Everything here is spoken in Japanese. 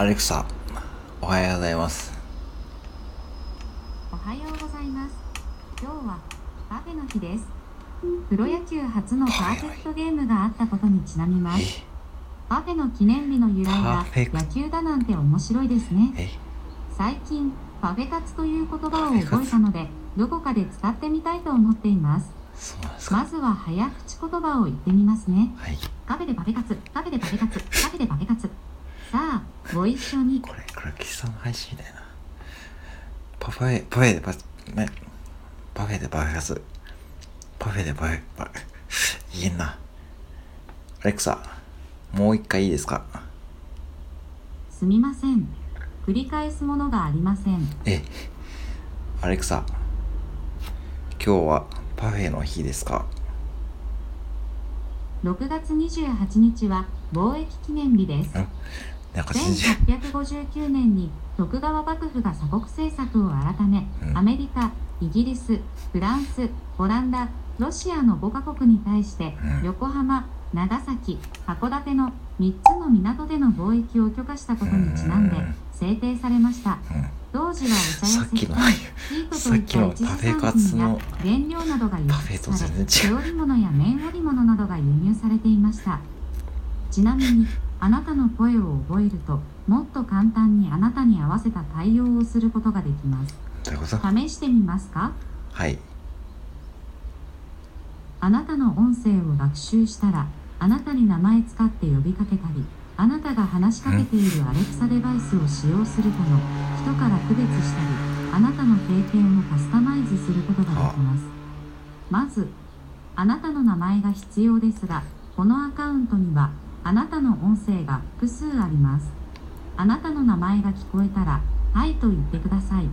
アレクサ、おはようございます。おはようございます。今日はパフェの日です。プロ野球初のパーフェクトゲームがあったことにちなみます。え、パフェの記念日の由来パがーフェクト野球だなんて面白いですね。え、最近、パフェ活という言葉を覚えたので、どこかで使ってみたいと思っています。まずは早口言葉を言ってみますね。はい。カフェでパフェ活、カフェでパフェ活、カフェでパフェ活。さあ、ご一緒に。これ、黒木さんの配信みたいな。パフェ、パフェでパ、ね、パフェでパフェカツ。パフェでパフェ、パ言えんな。アレクサ、もう一回いいですか？すみません。繰り返すものがありません。え、アレクサ、今日はパフェの日ですか？6月28日は貿易記念日です。んなんか全然、1859年に徳川幕府が鎖国政策を改め、うん。アメリカ、イギリス、フランス、オランダ、ロシアの5カ国に対して、うん。横浜、長崎、函館の3つの港での貿易を許可したことにちなんでうん制定されました。うん。当時はお茶や石炭、ピートといった一次産品や原料などが輸出され手織物や綿織物などが輸入されていました。ちなみにあなたの声を覚えるともっと簡単にあなたに合わせた対応をすることができます。試してみますか？はい。あなたの音声を学習したらあなたに名前使って呼びかけたりあなたが話しかけているアレクサデバイスを使用するとの人から区別したりあなたの経験をカスタマイズすることができます。まずあなたの名前が必要ですがこのアカウントにはあなたの音声が複数あります。あなたの名前が聞こえたら「はい」と言ってください。